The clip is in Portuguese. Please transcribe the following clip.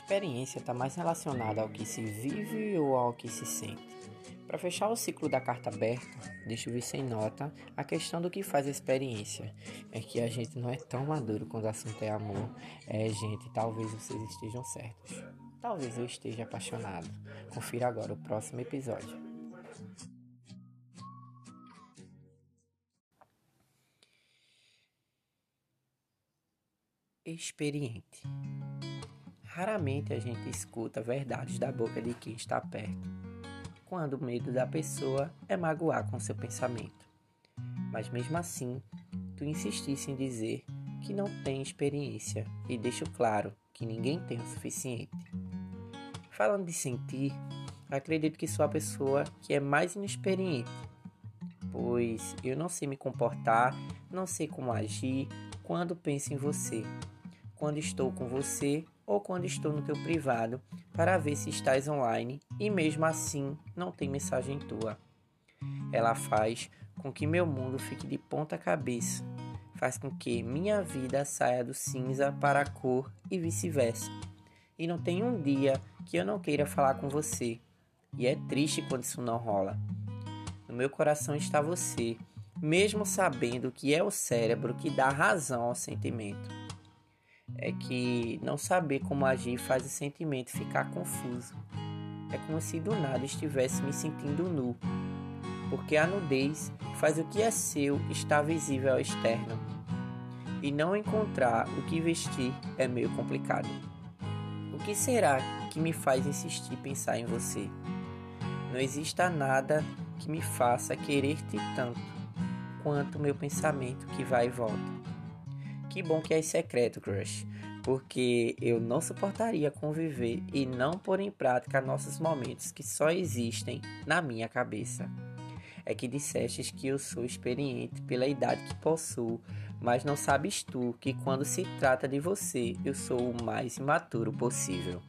Experiência está mais relacionada ao que se vive ou ao que se sente. Para fechar o ciclo da carta aberta, deixa eu vir sem nota a questão do que faz experiência. É que a gente não é tão maduro quando o assunto é amor. É, gente, talvez vocês estejam certos. Talvez eu esteja apaixonado. Confira agora o próximo episódio. Experiente. Raramente a gente escuta verdades da boca de quem está perto, quando o medo da pessoa é magoar com seu pensamento. Mas mesmo assim, tu insistisse em dizer que não tem experiência e deixo claro que ninguém tem o suficiente. Falando de sentir, acredito que sou a pessoa que é mais inexperiente, pois eu não sei me comportar, não sei como agir quando penso em você, quando estou com você ou quando estou no teu privado para ver se estás online e mesmo assim não tem mensagem tua. Ela faz com que meu mundo fique de ponta cabeça, faz com que minha vida saia do cinza para a cor e vice-versa. E não tem um dia que eu não queira falar com você. E é triste quando isso não rola. No meu coração está você, mesmo sabendo que é o cérebro que dá razão ao sentimento é que não saber como agir faz o sentimento ficar confuso. É como se do nada estivesse me sentindo nu, porque a nudez faz o que é seu estar visível ao externo. E não encontrar o que vestir é meio complicado. O que será que me faz insistir pensar em você? Não exista nada que me faça querer-te tanto quanto meu pensamento que vai e volta. Que bom que é secreto, crush, porque eu não suportaria conviver e não pôr em prática nossos momentos que só existem na minha cabeça. É que dissestes que eu sou experiente pela idade que possuo, mas não sabes tu que quando se trata de você eu sou o mais imaturo possível.